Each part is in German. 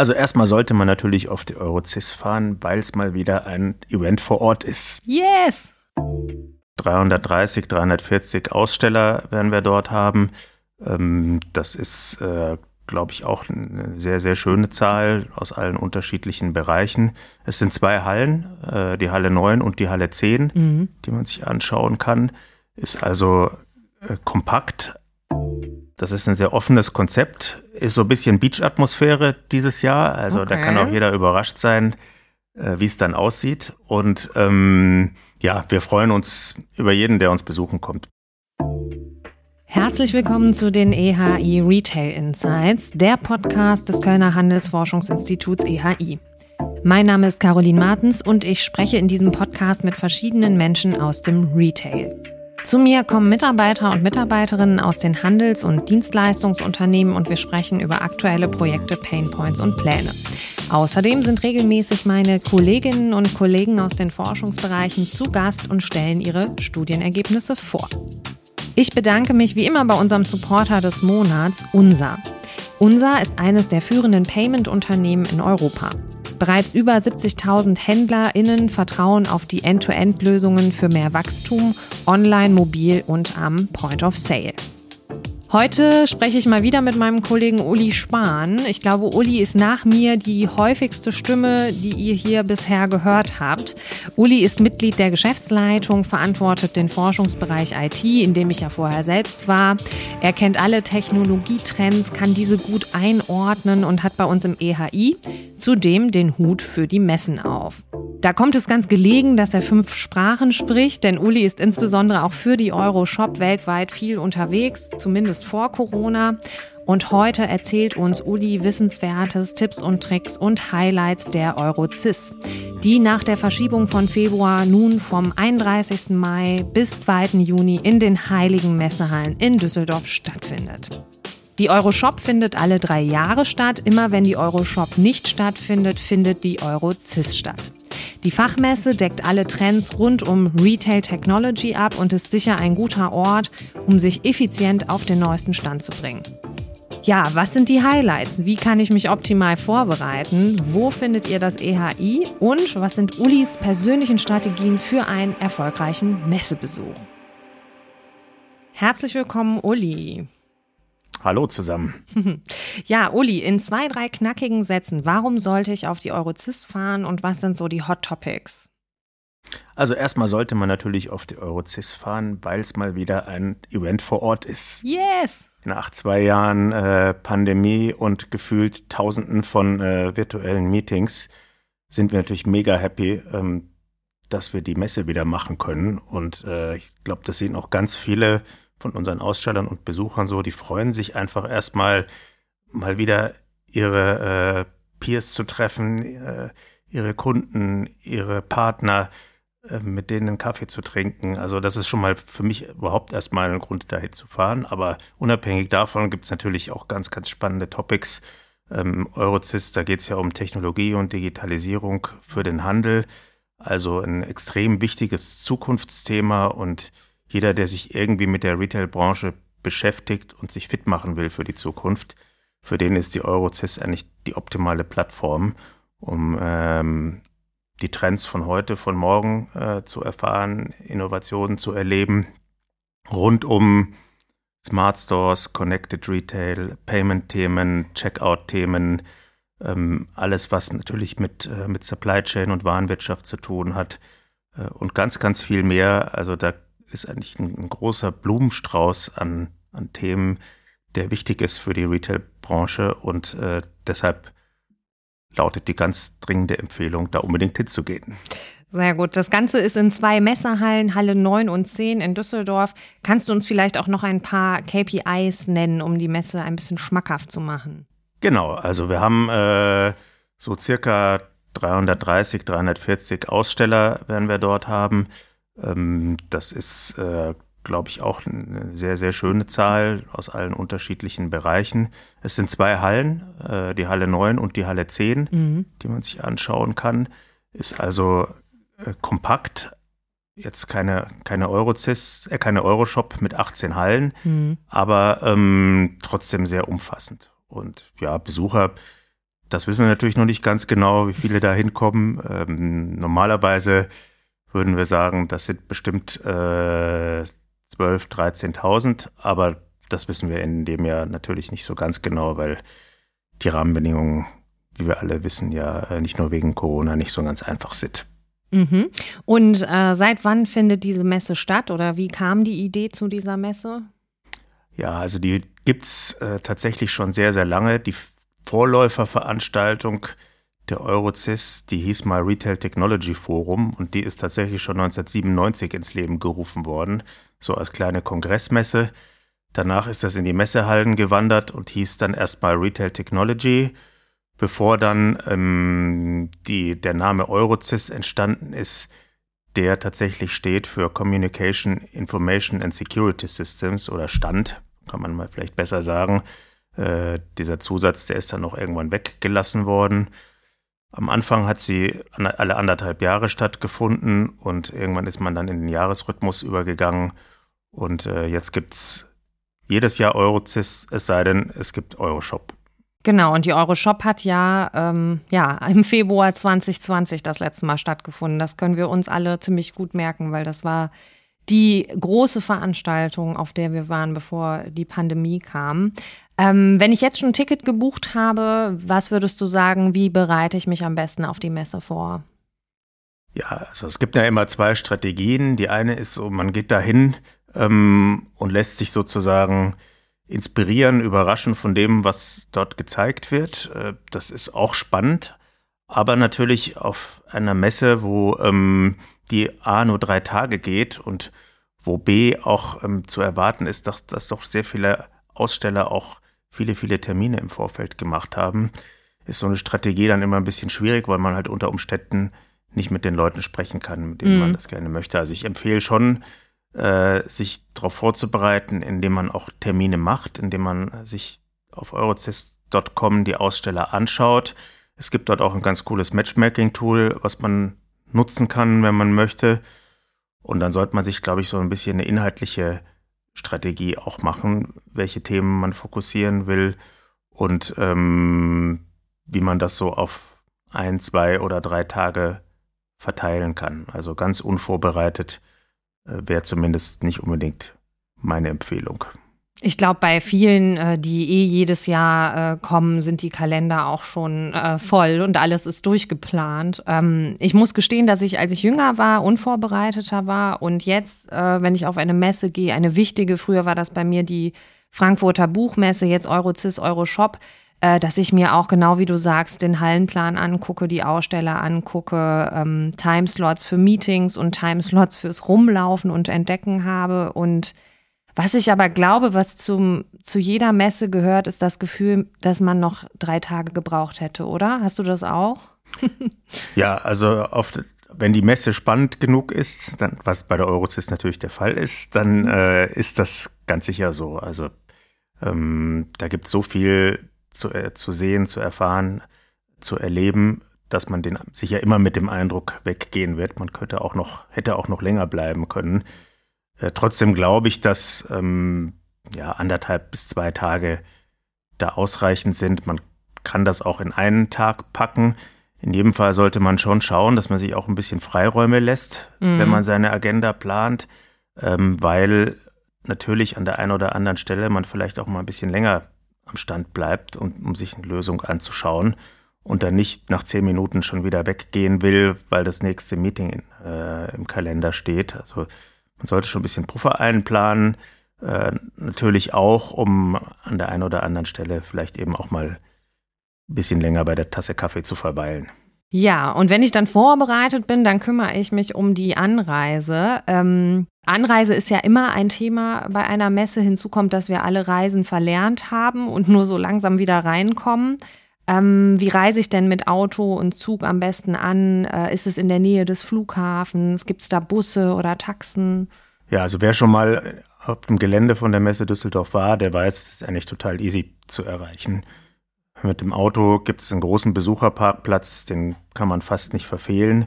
Also erstmal sollte man natürlich auf die Eurocis fahren, weil es mal wieder ein Event vor Ort ist. Yes! 330, 340 Aussteller werden wir dort haben. Ähm, das ist, äh, glaube ich, auch eine sehr, sehr schöne Zahl aus allen unterschiedlichen Bereichen. Es sind zwei Hallen, äh, die Halle 9 und die Halle 10, mhm. die man sich anschauen kann. Ist also äh, kompakt. Das ist ein sehr offenes Konzept. Ist so ein bisschen Beach-Atmosphäre dieses Jahr. Also okay. da kann auch jeder überrascht sein, äh, wie es dann aussieht. Und ähm, ja, wir freuen uns über jeden, der uns besuchen kommt. Herzlich willkommen zu den EHI Retail Insights, der Podcast des Kölner Handelsforschungsinstituts EHI. Mein Name ist Caroline Martens und ich spreche in diesem Podcast mit verschiedenen Menschen aus dem Retail. Zu mir kommen Mitarbeiter und Mitarbeiterinnen aus den Handels- und Dienstleistungsunternehmen und wir sprechen über aktuelle Projekte, Painpoints und Pläne. Außerdem sind regelmäßig meine Kolleginnen und Kollegen aus den Forschungsbereichen zu Gast und stellen ihre Studienergebnisse vor. Ich bedanke mich wie immer bei unserem Supporter des Monats, UNSA. UNSA ist eines der führenden Payment-Unternehmen in Europa. Bereits über 70.000 HändlerInnen vertrauen auf die End-to-End-Lösungen für mehr Wachstum, online, mobil und am Point of Sale. Heute spreche ich mal wieder mit meinem Kollegen Uli Spahn. Ich glaube, Uli ist nach mir die häufigste Stimme, die ihr hier bisher gehört habt. Uli ist Mitglied der Geschäftsleitung, verantwortet den Forschungsbereich IT, in dem ich ja vorher selbst war. Er kennt alle Technologietrends, kann diese gut einordnen und hat bei uns im EHI zudem den Hut für die Messen auf. Da kommt es ganz gelegen, dass er fünf Sprachen spricht, denn Uli ist insbesondere auch für die Euroshop weltweit viel unterwegs, zumindest vor Corona. Und heute erzählt uns Uli Wissenswertes, Tipps und Tricks und Highlights der Eurocis, die nach der Verschiebung von Februar nun vom 31. Mai bis 2. Juni in den heiligen Messehallen in Düsseldorf stattfindet. Die Euroshop findet alle drei Jahre statt. Immer wenn die Euroshop nicht stattfindet, findet die Eurocis statt. Die Fachmesse deckt alle Trends rund um Retail Technology ab und ist sicher ein guter Ort, um sich effizient auf den neuesten Stand zu bringen. Ja, was sind die Highlights? Wie kann ich mich optimal vorbereiten? Wo findet ihr das EHI? Und was sind Ulis persönlichen Strategien für einen erfolgreichen Messebesuch? Herzlich willkommen, Uli. Hallo zusammen. Ja, Uli, in zwei, drei knackigen Sätzen, warum sollte ich auf die Eurozis fahren und was sind so die Hot Topics? Also erstmal sollte man natürlich auf die Eurozis fahren, weil es mal wieder ein Event vor Ort ist. Yes! Nach zwei Jahren äh, Pandemie und gefühlt Tausenden von äh, virtuellen Meetings sind wir natürlich mega happy, ähm, dass wir die Messe wieder machen können. Und äh, ich glaube, das sehen auch ganz viele von unseren Ausstellern und Besuchern so, die freuen sich einfach erstmal mal wieder ihre äh, Peers zu treffen, äh, ihre Kunden, ihre Partner, äh, mit denen einen Kaffee zu trinken. Also das ist schon mal für mich überhaupt erstmal ein Grund, dahin zu fahren. Aber unabhängig davon gibt es natürlich auch ganz, ganz spannende Topics. Ähm, Eurocist, da geht es ja um Technologie und Digitalisierung für den Handel. Also ein extrem wichtiges Zukunftsthema und jeder, der sich irgendwie mit der Retail-Branche beschäftigt und sich fit machen will für die Zukunft, für den ist die Eurocess eigentlich die optimale Plattform, um ähm, die Trends von heute, von morgen äh, zu erfahren, Innovationen zu erleben, rund um Smart Stores, Connected Retail, Payment-Themen, Checkout-Themen, ähm, alles, was natürlich mit, äh, mit Supply Chain und Warenwirtschaft zu tun hat äh, und ganz, ganz viel mehr. Also da ist eigentlich ein, ein großer Blumenstrauß an, an Themen, der wichtig ist für die Retail-Branche und äh, deshalb lautet die ganz dringende Empfehlung, da unbedingt hinzugehen. Sehr gut. Das Ganze ist in zwei Messerhallen, Halle 9 und 10 in Düsseldorf. Kannst du uns vielleicht auch noch ein paar KPIs nennen, um die Messe ein bisschen schmackhaft zu machen? Genau, also wir haben äh, so circa 330, 340 Aussteller werden wir dort haben. Ähm, das ist, äh, glaube ich, auch eine sehr, sehr schöne Zahl aus allen unterschiedlichen Bereichen. Es sind zwei Hallen, äh, die Halle 9 und die Halle 10, mhm. die man sich anschauen kann. Ist also äh, kompakt, jetzt keine, keine Eurocis, äh, keine Euroshop mit 18 Hallen, mhm. aber ähm, trotzdem sehr umfassend. Und ja, Besucher Das wissen wir natürlich noch nicht ganz genau, wie viele da hinkommen. Ähm, normalerweise würden wir sagen, das sind bestimmt äh, 12.000, 13.000, aber das wissen wir in dem Jahr natürlich nicht so ganz genau, weil die Rahmenbedingungen, wie wir alle wissen, ja äh, nicht nur wegen Corona nicht so ganz einfach sind. Mhm. Und äh, seit wann findet diese Messe statt oder wie kam die Idee zu dieser Messe? Ja, also die gibt es äh, tatsächlich schon sehr, sehr lange. Die Vorläuferveranstaltung der Eurozis, die hieß mal Retail Technology Forum und die ist tatsächlich schon 1997 ins Leben gerufen worden, so als kleine Kongressmesse. Danach ist das in die Messehallen gewandert und hieß dann erstmal Retail Technology bevor dann ähm, die, der Name Eurozis entstanden ist, der tatsächlich steht für Communication, Information and Security Systems oder stand, kann man mal vielleicht besser sagen. Äh, dieser Zusatz, der ist dann noch irgendwann weggelassen worden. Am Anfang hat sie alle anderthalb Jahre stattgefunden und irgendwann ist man dann in den Jahresrhythmus übergegangen. Und äh, jetzt gibt es jedes Jahr Eurozis, es sei denn, es gibt Euroshop. Genau, und die Euroshop hat ja, ähm, ja im Februar 2020 das letzte Mal stattgefunden. Das können wir uns alle ziemlich gut merken, weil das war die große Veranstaltung, auf der wir waren, bevor die Pandemie kam. Ähm, wenn ich jetzt schon ein Ticket gebucht habe, was würdest du sagen, wie bereite ich mich am besten auf die Messe vor? Ja, also es gibt ja immer zwei Strategien. Die eine ist so, man geht dahin ähm, und lässt sich sozusagen inspirieren, überraschen von dem, was dort gezeigt wird. Äh, das ist auch spannend, aber natürlich auf einer Messe, wo ähm, die A nur drei Tage geht und wo B auch ähm, zu erwarten ist, dass, dass doch sehr viele Aussteller auch viele, viele Termine im Vorfeld gemacht haben, ist so eine Strategie dann immer ein bisschen schwierig, weil man halt unter Umständen nicht mit den Leuten sprechen kann, mit denen mm. man das gerne möchte. Also ich empfehle schon, äh, sich darauf vorzubereiten, indem man auch Termine macht, indem man sich auf eurocist.com die Aussteller anschaut. Es gibt dort auch ein ganz cooles Matchmaking-Tool, was man nutzen kann, wenn man möchte. Und dann sollte man sich, glaube ich, so ein bisschen eine inhaltliche Strategie auch machen, welche Themen man fokussieren will und ähm, wie man das so auf ein, zwei oder drei Tage verteilen kann. Also ganz unvorbereitet äh, wäre zumindest nicht unbedingt meine Empfehlung. Ich glaube, bei vielen, äh, die eh jedes Jahr äh, kommen, sind die Kalender auch schon voll und alles ist durchgeplant. Ähm, ich muss gestehen, dass ich, als ich jünger war, unvorbereiteter war und jetzt, wenn ich auf eine Messe gehe, eine wichtige, früher war das bei mir die Frankfurter Buchmesse, jetzt Eurocis, Euroshop, äh, dass ich mir auch genau wie du sagst, den Hallenplan angucke, die Aussteller angucke, ähm, Timeslots für Meetings und Timeslots fürs Rumlaufen und Entdecken habe. Und was ich aber glaube, was zum, zu jeder Messe gehört, ist das Gefühl, dass man noch drei Tage gebraucht hätte, oder? Hast du das auch? ja, also oft wenn die Messe spannend genug ist, dann, was bei der Eurozis natürlich der Fall ist, dann äh, ist das ganz sicher so. Also ähm, da gibt es so viel zu, äh, zu sehen, zu erfahren, zu erleben, dass man den sicher immer mit dem Eindruck weggehen wird. Man könnte auch noch, hätte auch noch länger bleiben können. Äh, trotzdem glaube ich, dass ähm, ja, anderthalb bis zwei Tage da ausreichend sind. Man kann das auch in einen Tag packen. In jedem Fall sollte man schon schauen, dass man sich auch ein bisschen Freiräume lässt, mhm. wenn man seine Agenda plant, ähm, weil natürlich an der einen oder anderen Stelle man vielleicht auch mal ein bisschen länger am Stand bleibt, und, um sich eine Lösung anzuschauen und dann nicht nach zehn Minuten schon wieder weggehen will, weil das nächste Meeting in, äh, im Kalender steht. Also man sollte schon ein bisschen Puffer einplanen. Äh, natürlich auch, um an der einen oder anderen Stelle vielleicht eben auch mal ein bisschen länger bei der Tasse Kaffee zu verweilen. Ja, und wenn ich dann vorbereitet bin, dann kümmere ich mich um die Anreise. Ähm, Anreise ist ja immer ein Thema bei einer Messe. Hinzu kommt, dass wir alle Reisen verlernt haben und nur so langsam wieder reinkommen. Ähm, wie reise ich denn mit Auto und Zug am besten an? Äh, ist es in der Nähe des Flughafens? Gibt es da Busse oder Taxen? Ja, also wer schon mal auf dem Gelände von der Messe Düsseldorf war, der weiß, es ist eigentlich total easy zu erreichen. Mit dem Auto gibt es einen großen Besucherparkplatz, den kann man fast nicht verfehlen.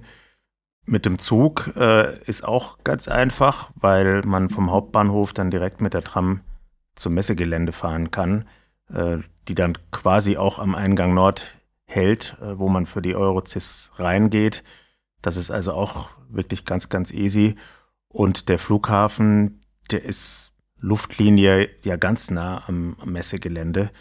Mit dem Zug äh, ist auch ganz einfach, weil man vom Hauptbahnhof dann direkt mit der Tram zum Messegelände fahren kann, äh, die dann quasi auch am Eingang Nord hält, äh, wo man für die Eurocis reingeht. Das ist also auch wirklich ganz, ganz easy. Und der Flughafen, der ist Luftlinie ja ganz nah am, am Messegelände.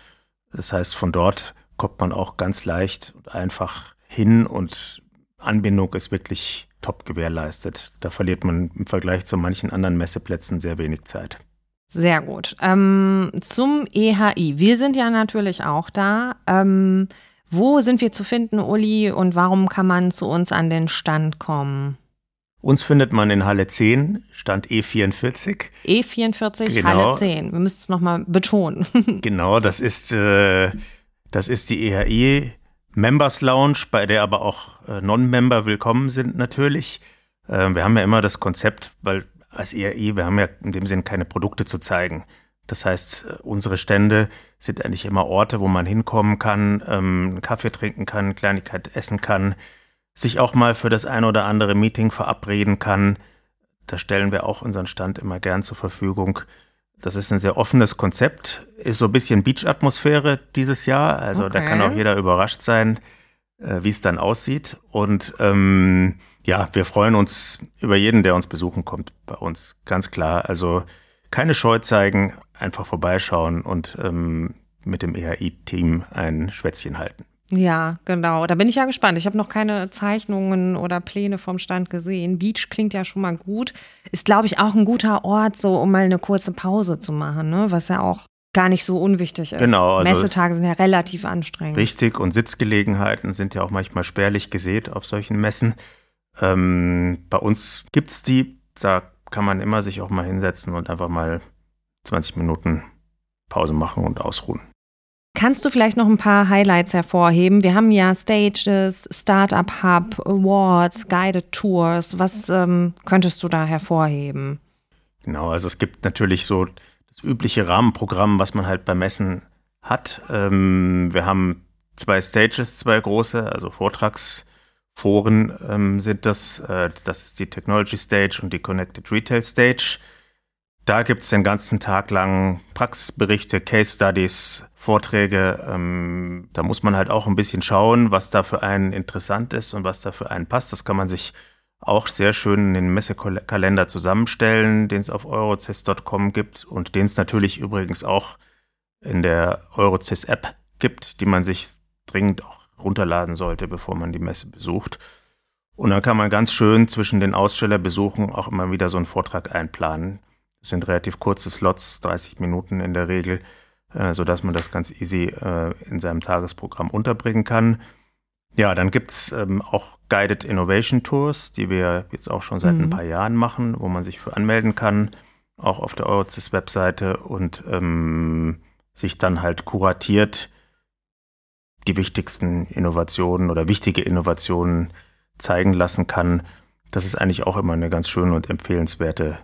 Das heißt, von dort kommt man auch ganz leicht und einfach hin und Anbindung ist wirklich top gewährleistet. Da verliert man im Vergleich zu manchen anderen Messeplätzen sehr wenig Zeit. Sehr gut. Ähm, zum EHI. Wir sind ja natürlich auch da. Ähm, wo sind wir zu finden, Uli, und warum kann man zu uns an den Stand kommen? Uns findet man in Halle 10, Stand E44. E44, genau. Halle 10. Wir müssen es nochmal betonen. genau, das ist, äh, das ist die EHI Members Lounge, bei der aber auch äh, Non-Member willkommen sind natürlich. Äh, wir haben ja immer das Konzept, weil als ERI, wir haben ja in dem Sinn keine Produkte zu zeigen. Das heißt, äh, unsere Stände sind eigentlich immer Orte, wo man hinkommen kann, ähm, einen Kaffee trinken kann, Kleinigkeit essen kann, sich auch mal für das ein oder andere Meeting verabreden kann. Da stellen wir auch unseren Stand immer gern zur Verfügung. Das ist ein sehr offenes Konzept, ist so ein bisschen Beach-Atmosphäre dieses Jahr. Also okay. da kann auch jeder überrascht sein, wie es dann aussieht. Und ähm, ja, wir freuen uns über jeden, der uns besuchen kommt bei uns. Ganz klar. Also keine Scheu zeigen, einfach vorbeischauen und ähm, mit dem EHI-Team ein Schwätzchen halten. Ja, genau. Da bin ich ja gespannt. Ich habe noch keine Zeichnungen oder Pläne vom Stand gesehen. Beach klingt ja schon mal gut. Ist, glaube ich, auch ein guter Ort, so um mal eine kurze Pause zu machen, ne? was ja auch gar nicht so unwichtig ist. Genau. Also Messetage sind ja relativ anstrengend. Richtig. Und Sitzgelegenheiten sind ja auch manchmal spärlich gesät auf solchen Messen. Ähm, bei uns gibt es die. Da kann man immer sich auch mal hinsetzen und einfach mal 20 Minuten Pause machen und ausruhen. Kannst du vielleicht noch ein paar Highlights hervorheben? Wir haben ja Stages, Startup Hub, Awards, Guided Tours. Was ähm, könntest du da hervorheben? Genau, also es gibt natürlich so das übliche Rahmenprogramm, was man halt bei Messen hat. Ähm, wir haben zwei Stages, zwei große, also Vortragsforen ähm, sind das. Äh, das ist die Technology Stage und die Connected Retail Stage. Da gibt es den ganzen Tag lang Praxisberichte, Case Studies, Vorträge. Ähm, da muss man halt auch ein bisschen schauen, was da für einen interessant ist und was da für einen passt. Das kann man sich auch sehr schön den Messekalender zusammenstellen, den es auf eurocess.com gibt und den es natürlich übrigens auch in der Eurocess App gibt, die man sich dringend auch runterladen sollte, bevor man die Messe besucht. Und dann kann man ganz schön zwischen den Ausstellerbesuchen auch immer wieder so einen Vortrag einplanen. Das sind relativ kurze Slots, 30 Minuten in der Regel, äh, sodass man das ganz easy äh, in seinem Tagesprogramm unterbringen kann. Ja, dann gibt's ähm, auch Guided Innovation Tours, die wir jetzt auch schon seit mhm. ein paar Jahren machen, wo man sich für anmelden kann, auch auf der Eurozis-Webseite und ähm, sich dann halt kuratiert die wichtigsten Innovationen oder wichtige Innovationen zeigen lassen kann. Das ist eigentlich auch immer eine ganz schöne und empfehlenswerte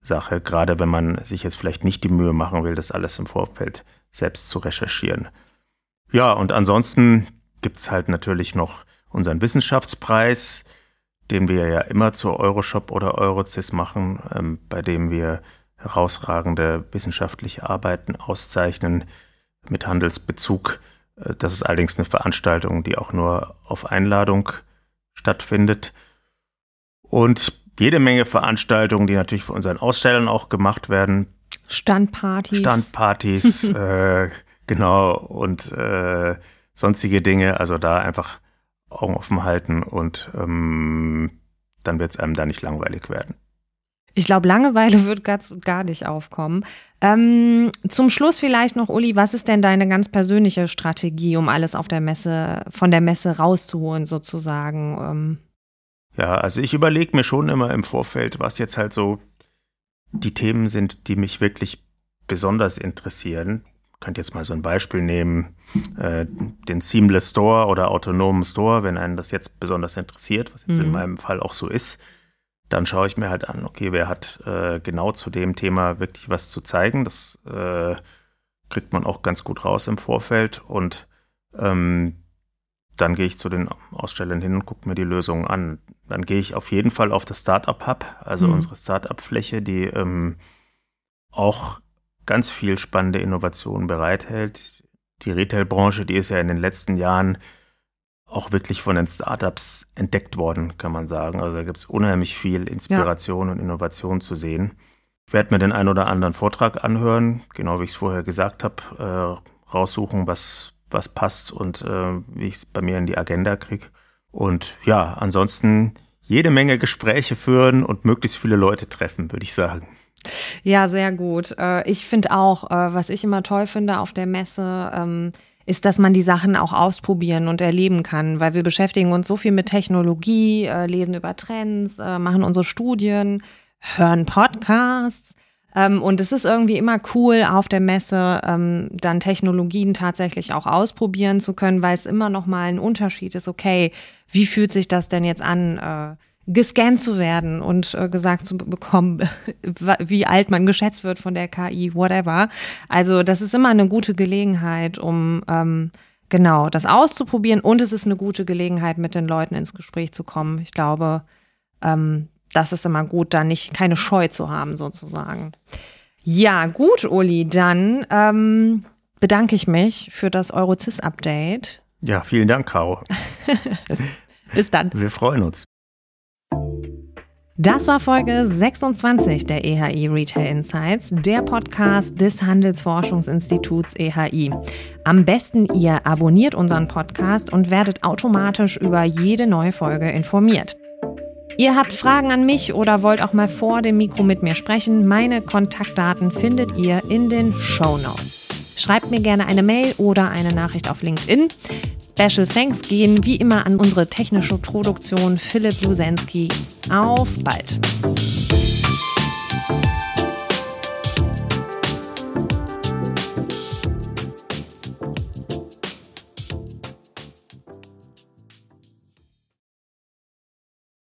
Sache, gerade wenn man sich jetzt vielleicht nicht die Mühe machen will, das alles im Vorfeld selbst zu recherchieren. Ja, und ansonsten gibt es halt natürlich noch unseren Wissenschaftspreis, den wir ja immer zur Euroshop oder Eurocis machen, ähm, bei dem wir herausragende wissenschaftliche Arbeiten auszeichnen mit Handelsbezug. Äh, das ist allerdings eine Veranstaltung, die auch nur auf Einladung stattfindet. Und jede Menge Veranstaltungen, die natürlich von unseren Ausstellern auch gemacht werden. Standpartys. Standpartys, äh, genau, und äh, sonstige Dinge. Also da einfach Augen offen halten und ähm, dann wird es einem da nicht langweilig werden. Ich glaube, Langeweile wird ganz gar nicht aufkommen. Ähm, zum Schluss vielleicht noch, Uli, was ist denn deine ganz persönliche Strategie, um alles auf der Messe, von der Messe rauszuholen, sozusagen? Ähm ja, also ich überlege mir schon immer im Vorfeld, was jetzt halt so die Themen sind, die mich wirklich besonders interessieren. Könnte jetzt mal so ein Beispiel nehmen, äh, den Seamless Store oder autonomen Store, wenn einen das jetzt besonders interessiert, was jetzt mhm. in meinem Fall auch so ist, dann schaue ich mir halt an, okay, wer hat äh, genau zu dem Thema wirklich was zu zeigen. Das äh, kriegt man auch ganz gut raus im Vorfeld und ähm, dann gehe ich zu den Ausstellern hin und gucke mir die Lösungen an. Dann gehe ich auf jeden Fall auf das Startup Hub, also mhm. unsere Startup-Fläche, die ähm, auch ganz viel spannende Innovationen bereithält. Die Retail-Branche, die ist ja in den letzten Jahren auch wirklich von den Startups entdeckt worden, kann man sagen. Also da gibt es unheimlich viel Inspiration ja. und Innovation zu sehen. Ich werde mir den einen oder anderen Vortrag anhören, genau wie ich es vorher gesagt habe, äh, raussuchen, was, was passt und äh, wie ich es bei mir in die Agenda kriege. Und ja, ansonsten jede Menge Gespräche führen und möglichst viele Leute treffen, würde ich sagen. Ja, sehr gut. Äh, ich finde auch, äh, was ich immer toll finde auf der Messe, ähm, ist, dass man die Sachen auch ausprobieren und erleben kann, weil wir beschäftigen uns so viel mit Technologie, äh, lesen über Trends, machen unsere Studien, hören Podcasts. Ähm, und es ist irgendwie immer cool, auf der Messe ähm, dann Technologien tatsächlich auch ausprobieren zu können, weil es immer noch mal ein Unterschied ist, okay, wie fühlt sich das denn jetzt an, gescannt zu werden und äh, gesagt zu bekommen, wie alt man geschätzt wird von der KI, whatever. Also das ist immer eine gute Gelegenheit, um ähm, genau das auszuprobieren und es ist eine gute Gelegenheit, mit den Leuten ins Gespräch zu kommen. Ich glaube, ähm, das ist immer gut, da nicht keine Scheu zu haben sozusagen. Ja, gut, Uli, dann ähm, bedanke ich mich für das Eurozis-Update. Ja, vielen Dank, Caro. Bis dann. Wir freuen uns. Das war Folge 26 der EHI Retail Insights, der Podcast des Handelsforschungsinstituts EHI. Am besten ihr abonniert unseren Podcast und werdet automatisch über jede neue Folge informiert. Ihr habt Fragen an mich oder wollt auch mal vor dem Mikro mit mir sprechen, meine Kontaktdaten findet ihr in den Show Notes. Schreibt mir gerne eine Mail oder eine Nachricht auf LinkedIn. Special Thanks gehen wie immer an unsere technische Produktion Philipp Lusensky. Auf bald!